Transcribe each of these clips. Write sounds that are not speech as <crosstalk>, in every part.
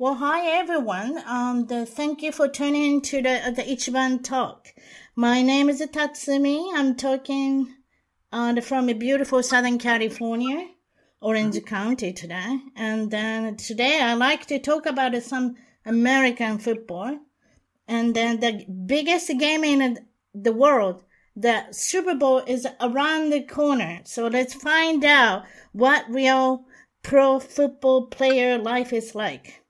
Well, hi everyone. Um, the, thank you for tuning to the, the Ichiban Talk. My name is Tatsumi. I'm talking uh, from a beautiful Southern California, Orange County today. And then today I like to talk about some American football. And then the biggest game in the world, the Super Bowl is around the corner. So let's find out what real pro football player life is like.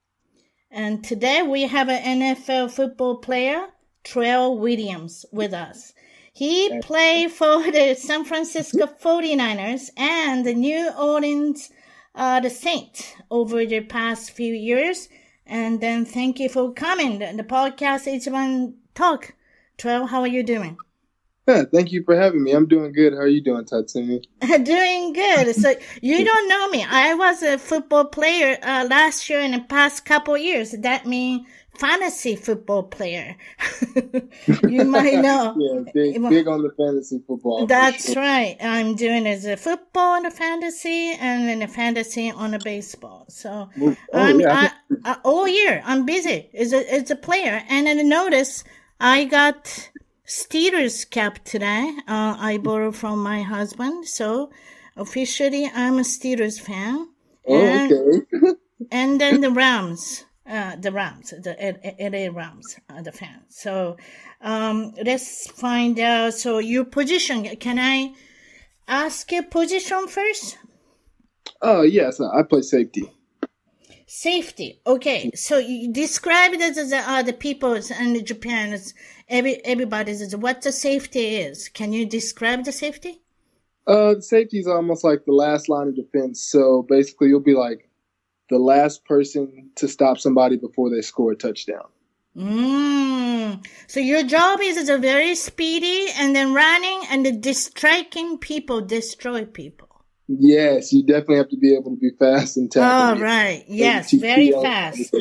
And today we have an NFL football player Trell Williams with us. He played for the San Francisco <laughs> 49ers and the New Orleans uh, the Saints over the past few years. And then thank you for coming. The podcast is one talk. Trell, how are you doing? Yeah, <laughs> thank you for having me. I'm doing good. How are you doing, Tatsumi? <laughs> doing good. <laughs> So you don't know me. I was a football player uh, last year and the past couple years. That means fantasy football player. you might know. yeah, big, big on the fantasy football. That's sure. right. I'm doing as a football and a fantasy and then a fantasy on a baseball. So oh, I'm, yeah. I, I, all year I'm busy as a, as a player. And then notice I got Steelers cap today. Uh, I borrowed from my husband. So officially I'm a Steelers fan. Oh, and, okay. <laughs> and then the Rams. Uh, the Rams, the LA Rams, uh, the fan. So um, let's find out. So your position, can I ask your position first? Oh yes, I play safety. Safety. Okay, so you describe it as uh, the people in Japan. It's every everybody's what the safety is. Can you describe the safety? Uh, safety is almost like the last line of defense. So basically, you'll be like the last person to stop somebody before they score a touchdown. Mm. So your job is, is a very speedy and then running and the striking people destroy people. Yes, you definitely have to be able to be fast and tackle. Oh, right. Yes, very fast.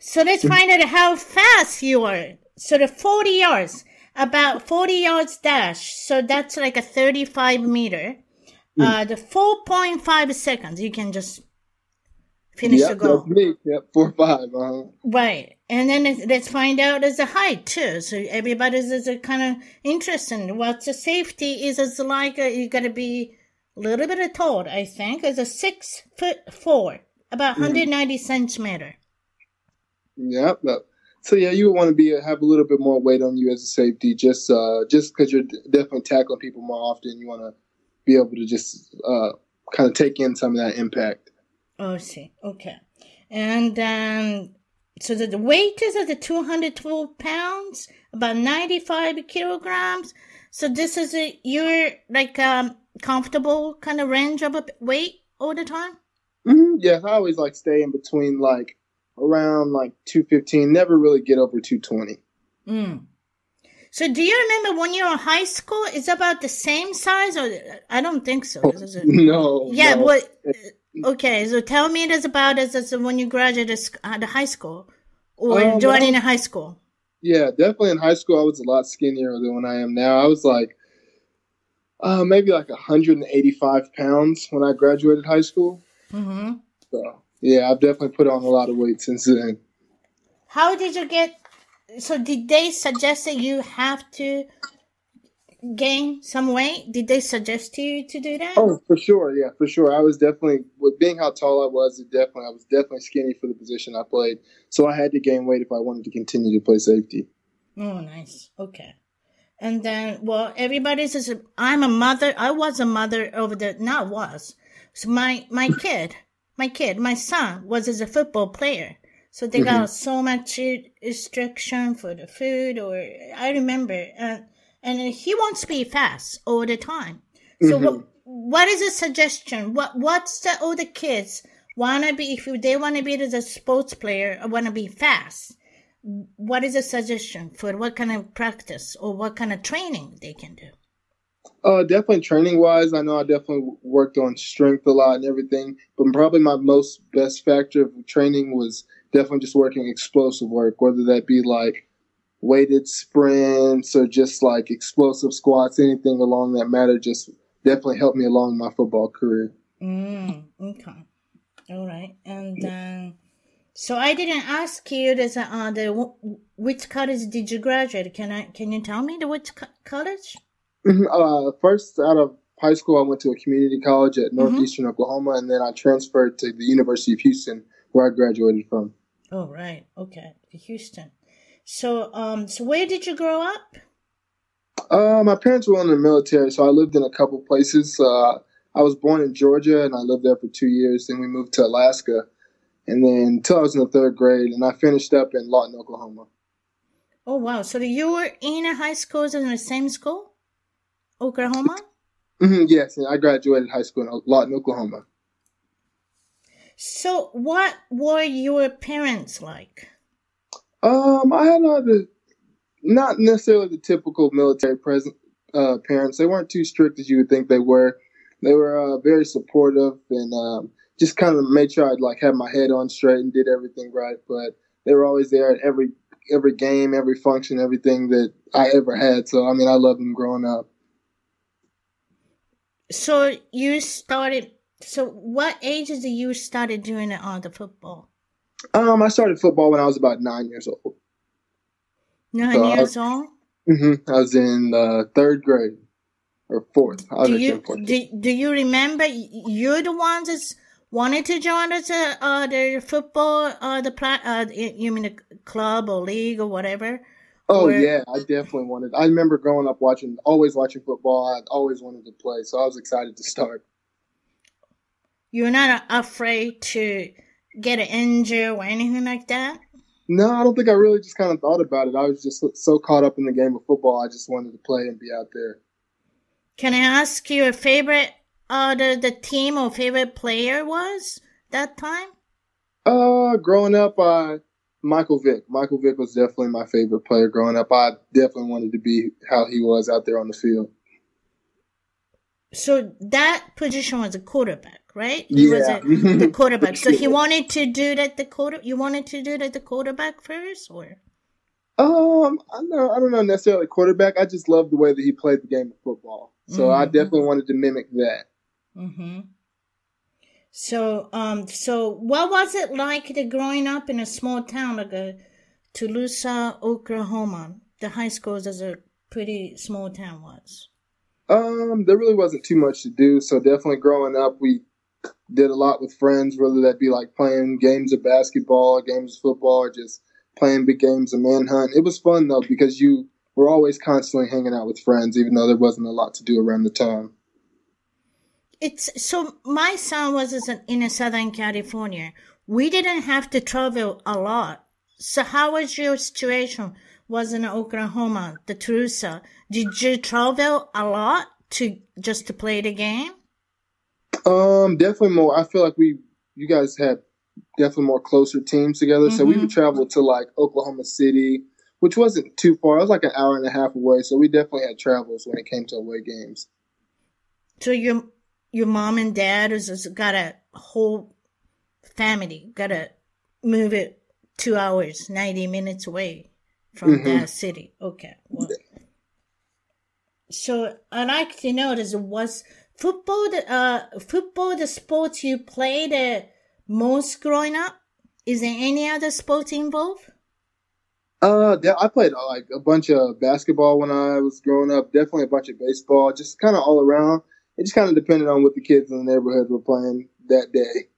So let's <laughs> find out how fast you are. So the 40 yards, about 40 yards dash. So that's like a 35 meter. Mm. Uh, the 4.5 seconds, you can just finish yep, the goal. That's me. Yep, four five. Uh-huh. Right, and then let's find out as a height too. So everybody's is a kind of interesting. What's the safety is is like a, you got to be a little bit of tall. I think is a six foot four, about mm-hmm. 190 centimeter. Yep. So yeah, you would want to be have a little bit more weight on you as a safety, just uh, just because you're definitely tackling people more often. You want to be able to just uh, kind of take in some of that impact. Oh, I see. Okay. And um, so the, the weight is at the 212 pounds, about 95 kilograms. So this is a, your like um, comfortable kind of range of a weight all the time? Mm-hmm. Yes, I always like stay in between like around like 215, never really get over 220. Mm. So do you remember when you were in high school? Is about the same size or I don't think so. <laughs> no. Yeah, no. what Okay, so tell me this about this as when you graduated the high school or um, joining a high school. Yeah, definitely in high school I was a lot skinnier than when I am now. I was like uh, maybe like 185 pounds when I graduated high school. Mm-hmm. So yeah, I've definitely put on a lot of weight since then. How did you get? So did they suggest that you have to gain some weight? Did they suggest to you to do that? Oh, for sure. Yeah, for sure. I was definitely, with being how tall I was, it definitely, I was definitely skinny for the position I played. So I had to gain weight if I wanted to continue to play safety. Oh, nice. Okay. And then, well, everybody says, I'm a mother. I was a mother over the, not was. So my, my <laughs> kid, my kid, my son was as a football player. So they mm-hmm. got so much restriction for the food or I remember, uh, and he wants to be fast all the time. So mm-hmm. what, what is a suggestion? What, what's the, all the kids want to be, if they want to be as a sports player or want to be fast? What is a suggestion for what kind of practice or what kind of training they can do? Uh, definitely training wise, I know I definitely worked on strength a lot and everything, but probably my most best factor of training was definitely just working explosive work, whether that be like weighted sprints or just like explosive squats, anything along that matter, just definitely helped me along my football career. Mm, okay. All right. And then. So I didn't ask you this, uh, the which college did you graduate? Can I can you tell me the which co- college? Mm-hmm. Uh, first out of high school, I went to a community college at mm-hmm. Northeastern mm-hmm. Oklahoma, and then I transferred to the University of Houston, where I graduated from. Oh right, okay, Houston. So um, so where did you grow up? Uh, my parents were in the military, so I lived in a couple places. Uh, I was born in Georgia, and I lived there for two years. Then we moved to Alaska and then until I was in the third grade, and I finished up in Lawton, Oklahoma. Oh wow! So you were in a high school in the same school, Oklahoma? Mm-hmm, yes, I graduated high school in Lawton, Oklahoma. So, what were your parents like? Um, I had uh, the not necessarily the typical military present uh, parents. They weren't too strict as you would think they were. They were uh, very supportive and um, just kind of made sure I'd like had my head on straight and did everything right. But they were always there at every every game, every function, everything that I ever had. So I mean, I loved them growing up. So you started. So what age did you started doing it on the football? Um, I started football when I was about nine years old. Nine so years I, old. Mm-hmm. I was in uh, third grade or fourth. do you do, do you remember you're the ones that's wanted to join us uh, uh the football uh the pla- uh you mean a club or league or whatever? Oh or... yeah i definitely wanted i remember growing up watching always watching football. I always wanted to play so i was excited to start. You're not afraid to get an injury or anything like that? No i don't think i really just kind of thought about it. I was just so caught up in the game of football i just wanted to play and be out there. Can i ask you a favorite uh the the team or favorite player was that time? Uh, growing up, uh, Michael Vick. Michael Vick was definitely my favorite player growing up. I definitely wanted to be how he was out there on the field. So that position was a quarterback, right? He yeah. was a, the <laughs> quarterback. So he wanted to do that the quarter. You wanted to do that the quarterback first, or? Um, I know I don't know necessarily quarterback. I just love the way that he played the game of football. So mm-hmm. I definitely wanted to mimic that. Mm-hmm. So, um, so what was it like to growing up in a small town like a Tulsa, Oklahoma? The high school is a pretty small town was. Um, there really wasn't too much to do. So definitely growing up, we did a lot with friends, whether that be like playing games of basketball, games of football, or just playing big games of manhunt. It was fun though because you were always constantly hanging out with friends, even though there wasn't a lot to do around the time it's so my son was in Southern California. We didn't have to travel a lot. So how was your situation? Was in Oklahoma, the Tulsa. Did you travel a lot to just to play the game? Um, definitely more. I feel like we, you guys had definitely more closer teams together. Mm-hmm. So we would mm-hmm. travel to like Oklahoma City, which wasn't too far. It was like an hour and a half away. So we definitely had travels when it came to away games. So your your mom and dad has got a whole family, got to move it two hours, 90 minutes away from mm-hmm. that city. Okay. Well, so I like to know this was football the uh football the sports you played the most growing up? Is there any other sports involved? Uh, I played uh, like a bunch of basketball when I was growing up. Definitely a bunch of baseball, just kind of all around it just kind of depended on what the kids in the neighborhood were playing that day.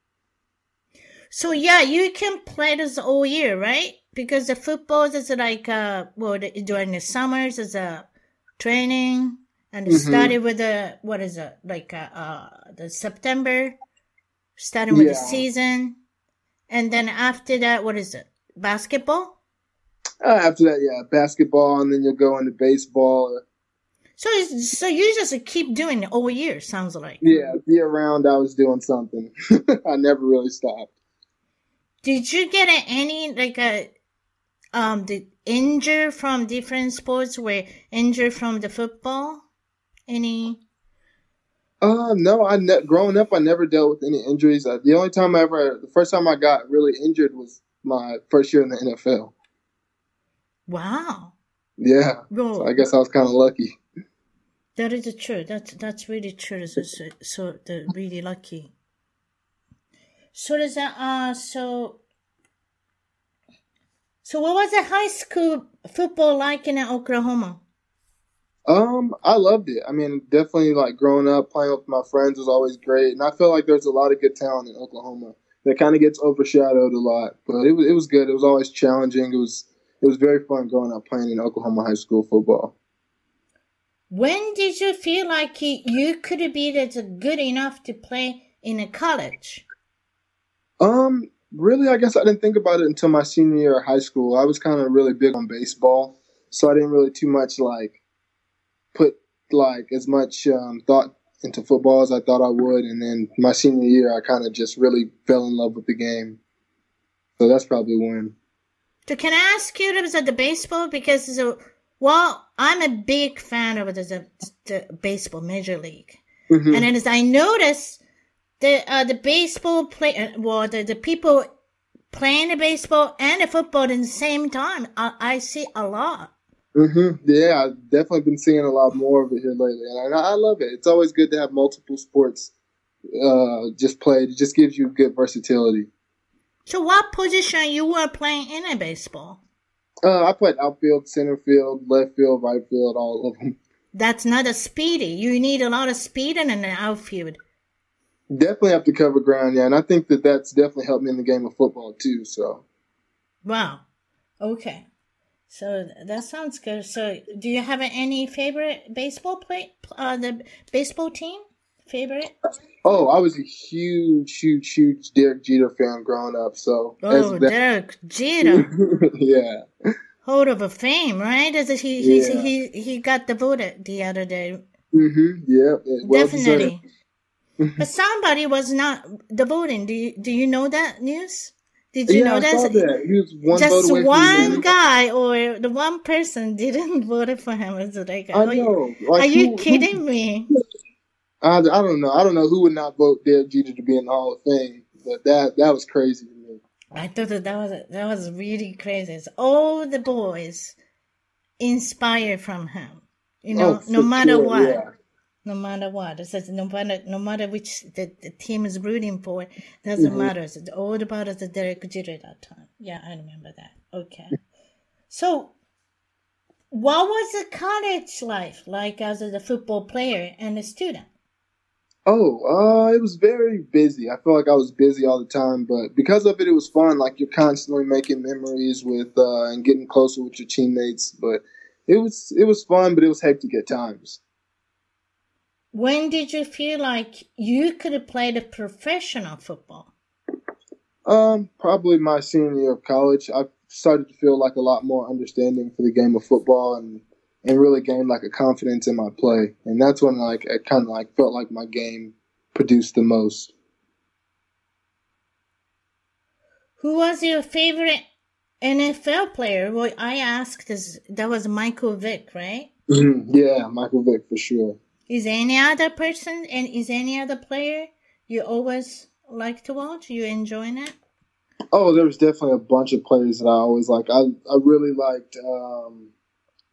So yeah, you can play this all year, right? Because the football is like uh well during the summers is a training and mm-hmm. started with the what is it like uh, uh the September, starting with yeah. the season, and then after that, what is it? Basketball. Uh, after that, yeah, basketball, and then you'll go into baseball. So, so you just keep doing it all year. Sounds like. Yeah, year round, I was doing something. <laughs> I never really stopped. Did you get any like a um the injured from different sports? Were injured from the football? Any? Uh, no. I ne- growing up, I never dealt with any injuries. Uh, the only time I ever, the first time I got really injured was my first year in the NFL. Wow. Yeah. Well, so I guess I was kind of lucky. That is true. That's that's really true. So, so, so really lucky. So does that uh so so what was the high school football like in Oklahoma? Um, I loved it. I mean, definitely like growing up playing with my friends was always great, and I feel like there's a lot of good talent in Oklahoma that kind of gets overshadowed a lot. But it was it was good. It was always challenging. It was it was very fun growing up playing in Oklahoma high school football. When did you feel like you could be good enough to play in a college? Um, really, I guess I didn't think about it until my senior year of high school. I was kind of really big on baseball, so I didn't really too much like put like as much um, thought into football as I thought I would. And then my senior year, I kind of just really fell in love with the game. So that's probably when. So can I ask you about the baseball because so well, I'm a big fan of the, the baseball major league, mm-hmm. and as I noticed the uh, the baseball play uh, well the, the people playing the baseball and the football at the same time. I, I see a lot. Mm-hmm. Yeah, I've definitely been seeing a lot more of it here lately, and I, I love it. It's always good to have multiple sports uh, just played. It just gives you good versatility. So, what position you were playing in a baseball? Uh, I played outfield, center field, left field, right field, all of them. That's not a speedy. You need a lot of speed in an outfield. Definitely have to cover ground, yeah, and I think that that's definitely helped me in the game of football too. So, wow, okay, so that sounds good. So, do you have any favorite baseball play? Uh, the baseball team favorite? Oh, I was a huge, huge, huge Derek Jeter fan growing up. So, oh, Derek Jeter, <laughs> yeah, Hold of a fame, right? Is it he? Yeah. He he he got the vote the other day. Mm-hmm. Yeah, well definitely. <laughs> but somebody was not the voting. Do you, do you know that news? Did you yeah, know that? that. One Just one guy or the one person <laughs> didn't vote for him. It's like, I know. Like, are you kidding who, me? I, I don't know. I don't know who would not vote Derek Jeter to be in the Hall of Fame, but that that was crazy to me. I thought that that was that was really crazy. It's all the boys inspired from him. You know, oh, no matter sure, what. Yeah no matter what. It says no matter no matter which the, the team is rooting for, doesn't mm-hmm. matter. It's all about the Derek Jeter at that time. Yeah, I remember that. Okay. so what was the college life like as a football player and a student? Oh, uh, it was very busy. I felt like I was busy all the time, but because of it, it was fun. Like you're constantly making memories with uh, and getting closer with your teammates. But it was it was fun, but it was hectic at times. When did you feel like you could have played a professional football? Um, probably my senior year of college. I started to feel like a lot more understanding for the game of football and and really gained like a confidence in my play. And that's when like I kind of like felt like my game produced the most. Who was your favorite NFL player? Well, I asked this. That was Michael Vick, right? Mm-hmm. Yeah, Michael Vick for sure. Is any other person and is any other player you always like to watch? You enjoying it? Oh, there was definitely a bunch of players that I always like. I I really liked um,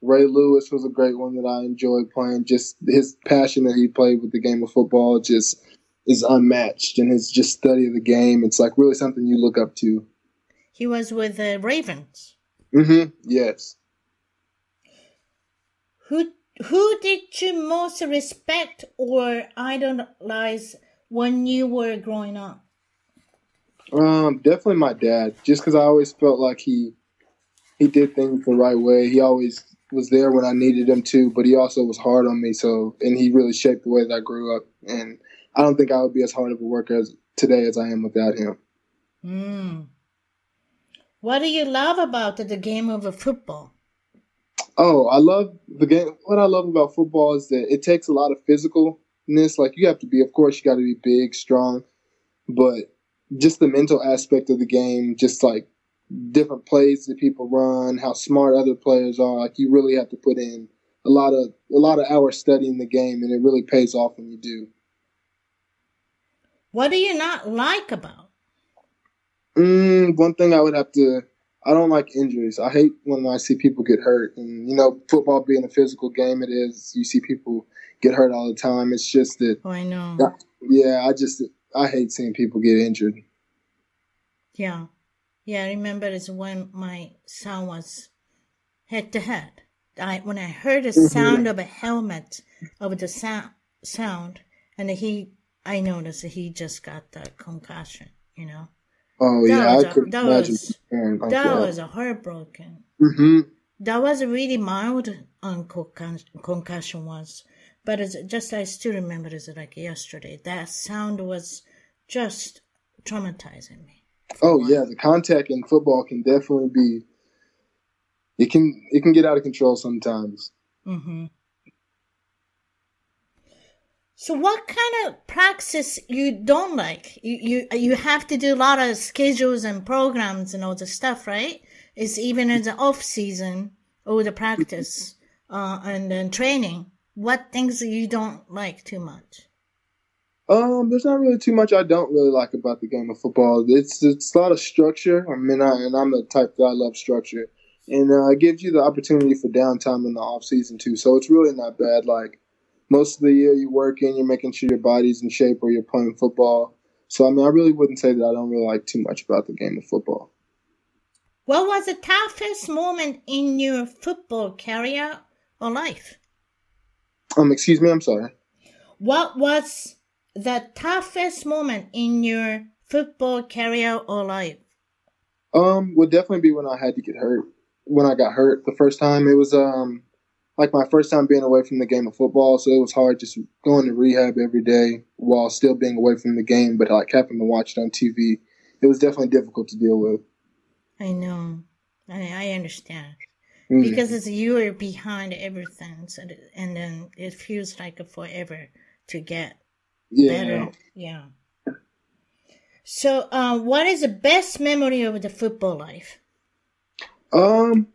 Ray Lewis was a great one that I enjoyed playing. Just his passion that he played with the game of football just is unmatched, and his just study of the game. It's like really something you look up to. He was with the Ravens. Mm-hmm. Yes. Who who did you most respect or idolize when you were growing up? Um, definitely my dad. Just because I always felt like he he did things the right way. He always was there when I needed him to, but he also was hard on me. So, and he really shaped the way that I grew up. And I don't think I would be as hard of a worker as today as I am without him. Mm. What do you love about the game of football? Oh, I love the game. What I love about football is that it takes a lot of physicalness. Like you have to be, of course, you got to be big, strong, but just the mental aspect of the game, just like different plays that people run, how smart other players are. Like you really have to put in a lot of a lot of hours studying the game, and it really pays off when you do. What do you not like about? Mm, one thing I would have to. I don't like injuries. I hate when I see people get hurt, and you know, football being a physical game, it is. You see people get hurt all the time. It's just that. Oh, I know. Yeah, I just I hate seeing people get injured. Yeah. Yeah, I remember it's when my son was head to head. I when I heard the mm-hmm. sound of a helmet of the sound sound, and he, I noticed that he just got the concussion. You know. Oh that yeah, I a, could that imagine. Was, that, that was a heartbroken. Mm-hmm. That was a really mild um, concussion was, but it's just I still remember it like yesterday. That sound was just traumatizing me. Oh yeah, the contact in football can definitely be. It can it can get out of control sometimes. Mm-hmm. So, what kind of practice you don't like? You you you have to do a lot of schedules and programs and all the stuff, right? It's even in the off season, all the practice uh, and then training. What things you don't like too much? Um, there's not really too much I don't really like about the game of football. It's it's a lot of structure. I mean, I, and I'm the type that I love structure, and uh, it gives you the opportunity for downtime in the off season too. So it's really not bad. Like most of the year, you're working, you're making sure your body's in shape, or you're playing football. So I mean, I really wouldn't say that I don't really like too much about the game of football. What was the toughest moment in your football career or life? Um, excuse me, I'm sorry. What was the toughest moment in your football career or life? Um, would definitely be when I had to get hurt. When I got hurt the first time, it was um like my first time being away from the game of football, so it was hard just going to rehab every day while still being away from the game, but like having to watch it on TV. It was definitely difficult to deal with. I know. I, I understand. Mm-hmm. Because it's you are behind everything, so, and then it feels like forever to get yeah. better. Yeah. So, uh, what is the best memory of the football life? Um,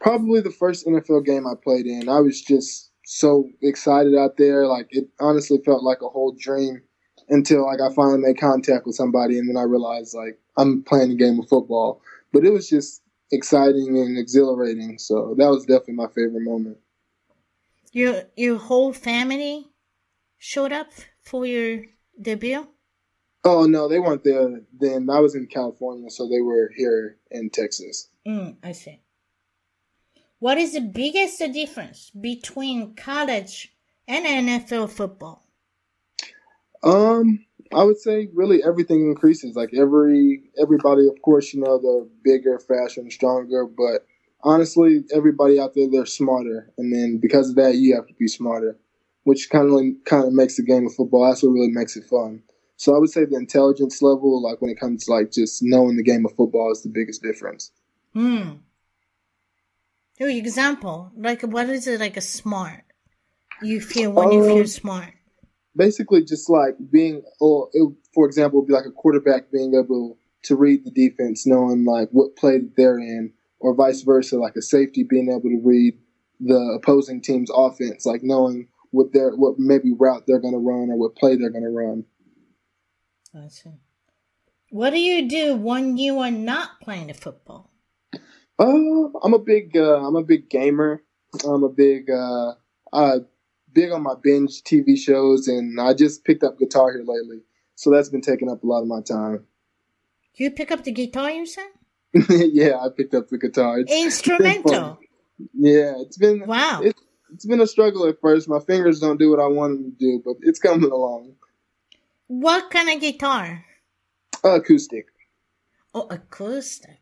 probably the first NFL game I played in. I was just so excited out there. Like it honestly felt like a whole dream until like I finally made contact with somebody, and then I realized like I'm playing a game of football. But it was just exciting and exhilarating. So that was definitely my favorite moment. Your your whole family showed up for your debut? Oh no, they weren't there then. I was in California, so they were here in Texas. Mm, I see. What is the biggest difference between college and NFL football? Um, I would say really everything increases. Like every everybody, of course, you know, they're bigger, faster, and stronger. But honestly, everybody out there they're smarter, and then because of that, you have to be smarter which kind of kind of makes the game of football. That's what really makes it fun. So I would say the intelligence level, like when it comes to like just knowing the game of football, is the biggest difference. Hmm. Your example, like what is it like a smart? You feel when um, you feel um, smart. Basically, just like being, or it, for example, would be like a quarterback being able to read the defense, knowing like what play they're in, or vice versa, like a safety being able to read the opposing team's offense, like knowing what their what maybe route they're going to run or what play they're going to run. I see. What do you do when you are not playing the football? Uh, I'm a big uh, I'm a big gamer. I'm a big uh, uh, big on my binge TV shows, and I just picked up guitar here lately, so that's been taking up a lot of my time. You pick up the guitar, you said? <laughs> yeah, I picked up the guitar. It's, Instrumental. It's <laughs> yeah, it's been wow. It's, it's been a struggle at first. My fingers don't do what I want them to do, but it's coming along. What kind of guitar? Acoustic. Oh, acoustic.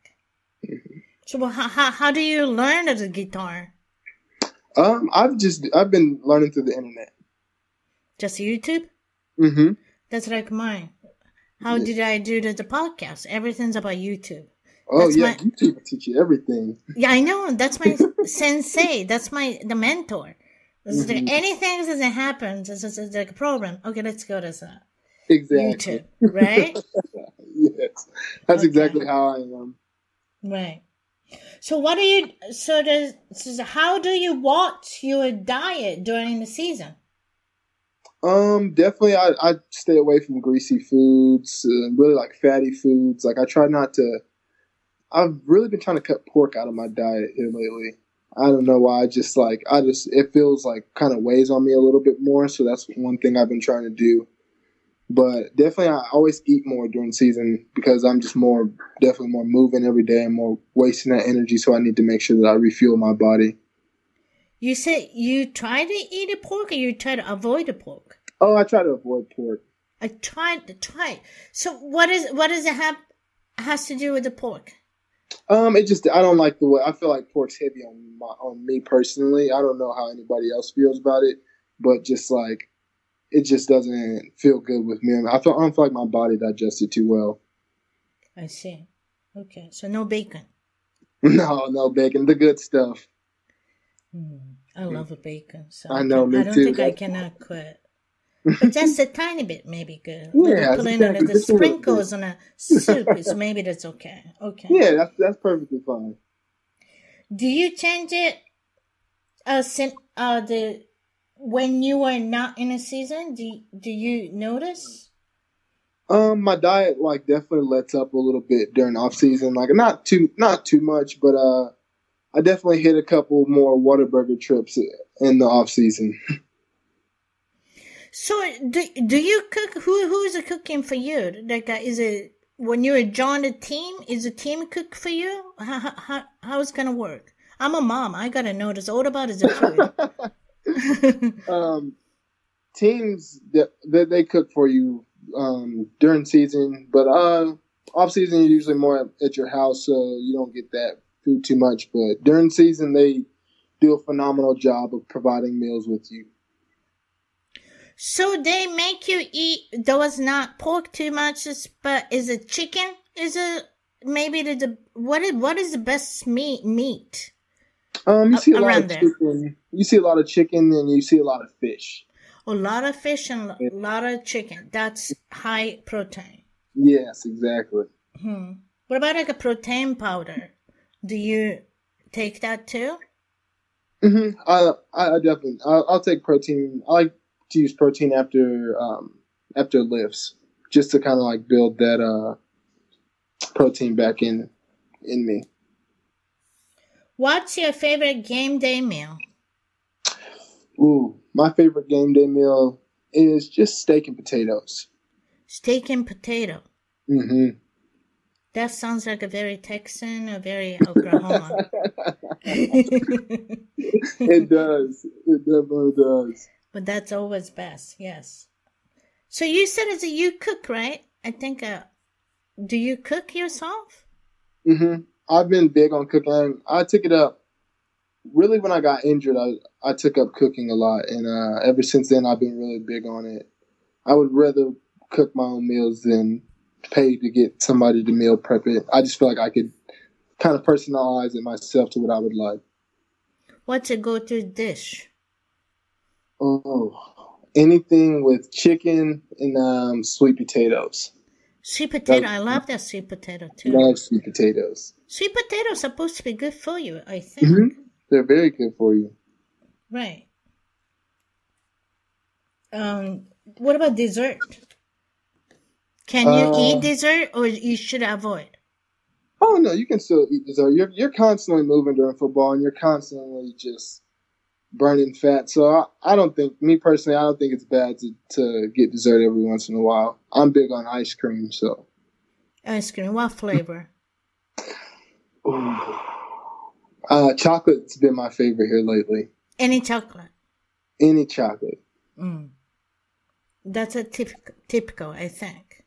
So how, how, how do you learn the guitar? Um, I've just I've been learning through the internet. Just YouTube? Mm-hmm. That's like mine. How Yeah. did I do the, the podcast? Everything's about YouTube. Oh That's yeah, my- YouTube will teach you everything. Yeah, I know. That's my <laughs> sensei. That's my the mentor. Is like anything that happens, this is it's like a problem. Okay, let's go to that. Exactly. YouTube, right? <laughs> yes, that's Okay. exactly how I am. right. So what do you? So does so how do you watch your diet during the season? Um, definitely, I I stay away from greasy foods, uh, really like fatty foods. Like I try not to. I've really been trying to cut pork out of my diet here lately. I don't know why. I just like I just it feels like kind of weighs on me a little bit more. So that's one thing I've been trying to do. But definitely, I always eat more during season because I'm just more definitely more moving every day and more wasting that energy. So I need to make sure that I refuel my body. You said you try to eat a pork, or you try to avoid the pork. Oh, I try to avoid pork. I tried to try. So what is what does it have has to do with the pork? Um, it just I don't like the way I feel like pork's heavy on my on me personally. I don't know how anybody else feels about it, but just like it just doesn't feel good with me. I feel I don't feel like my body digested too well. I see. Okay, so no bacon. <laughs> No, no bacon, the good stuff. Hmm. I love a bacon. So I know, I me don't too. think I cannot quit. But <laughs> just a tiny bit, maybe good. Yeah, put in exactly- the just a little sprinkles on a soup. Is <laughs> maybe that's okay. Okay. Yeah, that's that's perfectly fine. Do you change it? Uh, sin, uh, the when you are not in a season, do do you notice? Um, my diet like definitely lets up a little bit during off season. Like not too not too much, but uh, I definitely hit a couple more Whataburger trips in the off season. <laughs> So do do you cook? Who who is cooking for you? Like, uh, is it when you join a team? Is the team cook for you? How how how it gonna work? I'm a mom. I gotta know. This all about is the food. <laughs> um, teams that they, they cook for you um, during season, but uh, off season you're usually more at your house, so you don't get that food too much. But during season, they do a phenomenal job of providing meals with you. So they make you eat. Those not pork too much, but is it chicken? Is it maybe the, the what is what is the best meat meat? Um, you see a lot around of there. chicken. You see a lot of chicken, and you see a lot of fish. A lot of fish and a lot of chicken. That's high protein. Yes, exactly. Hmm. What about like a protein powder? Do you take that too? hmm I, I I definitely I'll, I'll take protein. I like to use protein after um after lifts, just to kind of like build that uh protein back in in me. What's your favorite game day meal? Ooh, my favorite game day meal is just steak and potatoes. Steak and potato. Mm-hmm. That sounds like a very Texan, a very Oklahoma. <laughs> it does. It definitely does. But that's always best, yes. So you said it's a you cook, right? I think. Uh, do you cook yourself? Mm-hmm. I've been big on cooking. I took it up really when I got injured. I I took up cooking a lot, and uh, ever since then, I've been really big on it. I would rather cook my own meals than pay to get somebody to meal prep it. I just feel like I could kind of personalize it myself to what I would like. What's a go-to dish? Oh, anything with chicken and um, sweet potatoes. Sweet potato. I love that sweet potato too. I Love sweet potatoes. Sweet potato is supposed to be good for you, I think. hmm They're very good for you. Right. Um, what about dessert? Can you Uh, eat dessert or you should avoid? Oh no, you can still eat dessert. You're you're constantly moving during football, and you're constantly just burning fat. So I, I don't think, me personally, I don't think it's bad to to get dessert every once in a while. I'm big on ice cream, so. Ice cream, what flavor? <sighs> Uh, chocolate's been my favorite here lately. Any chocolate. Any chocolate. Mm. That's a typical, typical, I think.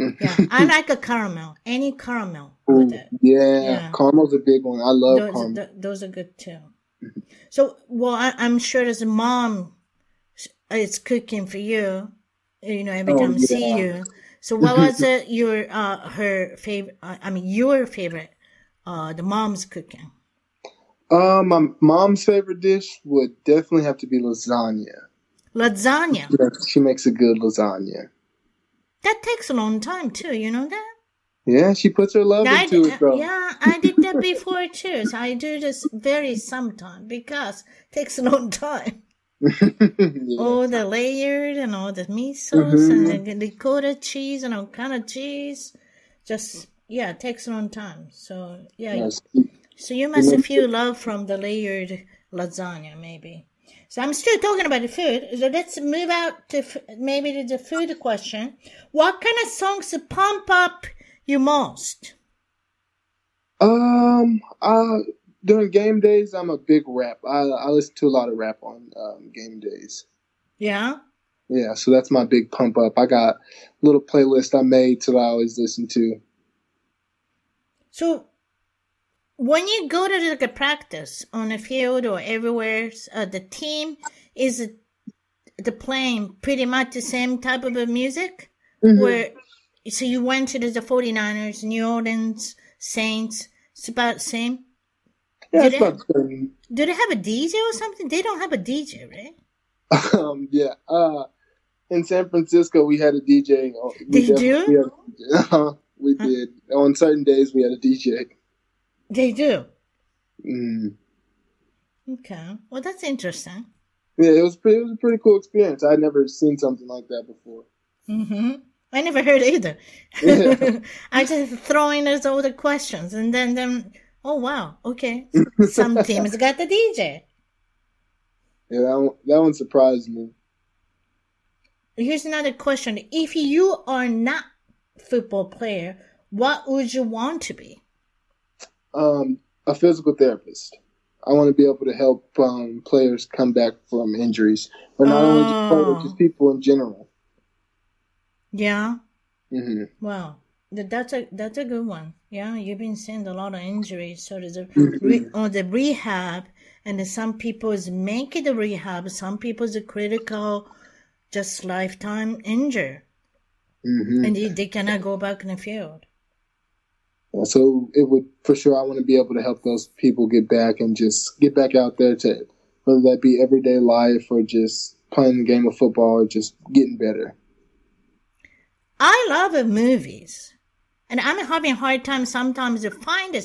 Mm. Yeah, I <laughs> like a caramel. Any caramel Ooh, with it. yeah, Yeah. caramel's a big one. I love Those, caramel. th- those are good too. So, well, I, am sure as a mom, it's cooking for you. You know, every oh, time I see you. So, <laughs> what was it? Your uh, her favorite? Uh, I mean, your favorite? Uh, the mom's cooking. Uh, my mom's favorite dish would definitely have to be lasagna. Lasagna. Yeah, she makes a good lasagna. That takes a long time too. You know that. Yeah, she puts her love I into it, bro. Yeah, I did that before too. So I do this very sometime because it takes a long time. <laughs> yeah. All the layered and all the sauce mm-hmm. and the ricotta cheese and all kind of cheese. Just yeah, it takes a long time. So yeah, yes. so you must have feel love from the layered lasagna, maybe. So I'm still talking about the food. So let's move out to maybe to the food question. What kind of songs to pump up you most? Um, uh, during game days, I'm a big rap. I, I listen to a lot of rap on um, game days. Yeah. Yeah, so that's my big pump up. I got a little playlist I made that I always listen to. So, when you go to like a practice on a field or everywhere, uh, the team is the playing pretty much the same type of music, mm-hmm. where so you went to the 49ers, New Orleans Saints. It's about the same. Yeah, do it's they, about the same. Do they have a DJ or something? They don't have a DJ, right? Um, yeah. Uh, in San Francisco, we had a DJ. We they do? <laughs> We, we did. On certain days, we had a DJ. They do? Mm. Okay. Well, that's interesting. Yeah, it was, pretty, it was a pretty cool experience. I'd never seen something like that before. Mm-hmm. I never heard either. Yeah. <laughs> I just throwing us all the questions and then then oh wow, okay. <laughs> Some teams got the DJ. Yeah, that one, that one surprised me. Here's another question. If you are not football player, what would you want to be? Um, a physical therapist. I want to be able to help um, players come back from injuries, but not oh. only just players, just people in general. Yeah. Mm-hmm. Wow. That's a that's a good one. Yeah, you've been seeing a lot of injuries. So there's a mm-hmm. re, on the rehab, and some people's make it a rehab. Some people's a critical, just lifetime injury, mm-hmm. and they, they cannot go back in the field. So it would for sure. I want to be able to help those people get back and just get back out there to whether that be everyday life or just playing the game of football or just getting better. I love movies. And I'm having a hard time sometimes to find a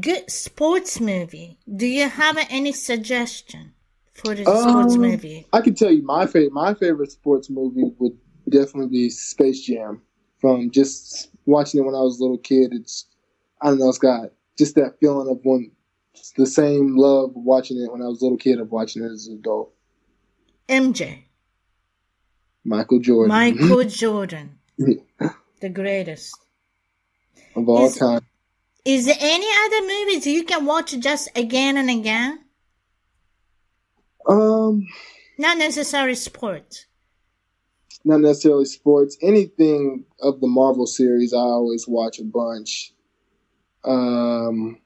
good sports movie. Do you have any suggestion for the um, sports movie? I can tell you my favorite my favorite sports movie would definitely be Space Jam. From just watching it when I was a little kid, it's I don't know, it's got just that feeling of when the same love watching it when I was a little kid of watching it as an adult. MJ. Michael Jordan. Michael Jordan. The greatest of all is, time. Is there any other movies you can watch just again and again? Um, not necessarily sports. Not necessarily sports. Anything of the Marvel series, I always watch a bunch. Um,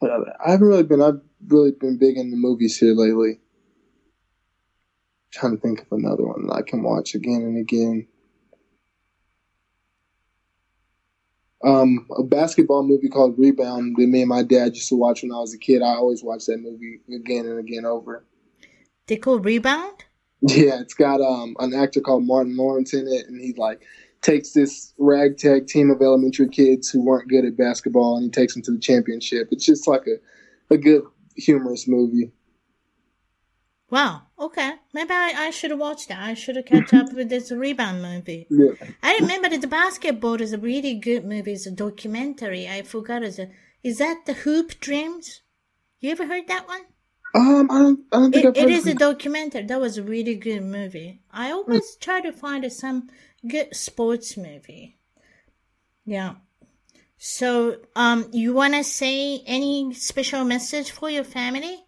I haven't really been. I've really been big in the movies here lately. I'm trying to think of another one that I can watch again and again. Um, a basketball movie called Rebound that me and my dad used to watch when I was a kid. I always watch that movie again and again over. They call Rebound? Yeah, it's got um, an actor called Martin Lawrence in it, and he like takes this ragtag team of elementary kids who weren't good at basketball, and he takes them to the championship. It's just like a, a good humorous movie. Wow. Okay. Maybe I, I should have watched that. I should have kept up with this rebound movie. Yeah. I remember that the basketball is a really good movie. It's a documentary. I forgot. Is, a, is that the Hoop Dreams? You ever heard that one? Um, I don't, I don't think it, it is a documentary. That was a really good movie. I always mm. try to find some good sports movie. Yeah. So, um, you want to say any special message for your family?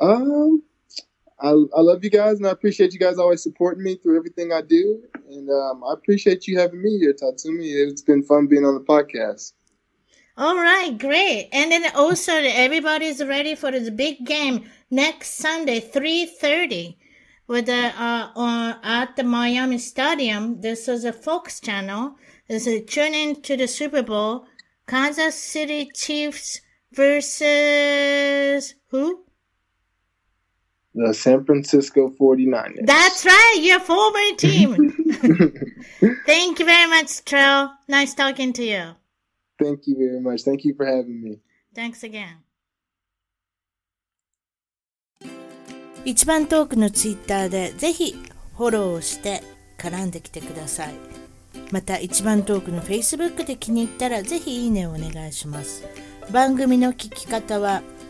Um, I, I love you guys, and I appreciate you guys always supporting me through everything I do. And um, I appreciate you having me here, Tatsumi. It's been fun being on the podcast. All right, great. And then also everybody's ready for this big game next Sunday, 3.30 with the, uh, uh, at the Miami Stadium. This is a Fox channel. This is tune in to the Super Bowl. Kansas City Chiefs versus who? The San Francisco 49ers. That's right, your former team. Thank you very much, Trell. Nice talking to you. Thank you very much. Thank you for having me. Thanks again. 一番トークのツイッターでぜひフォローして絡んできてください。また一番トークの Facebook で気に入ったらぜひいいねをお願いします。番組の聞き方は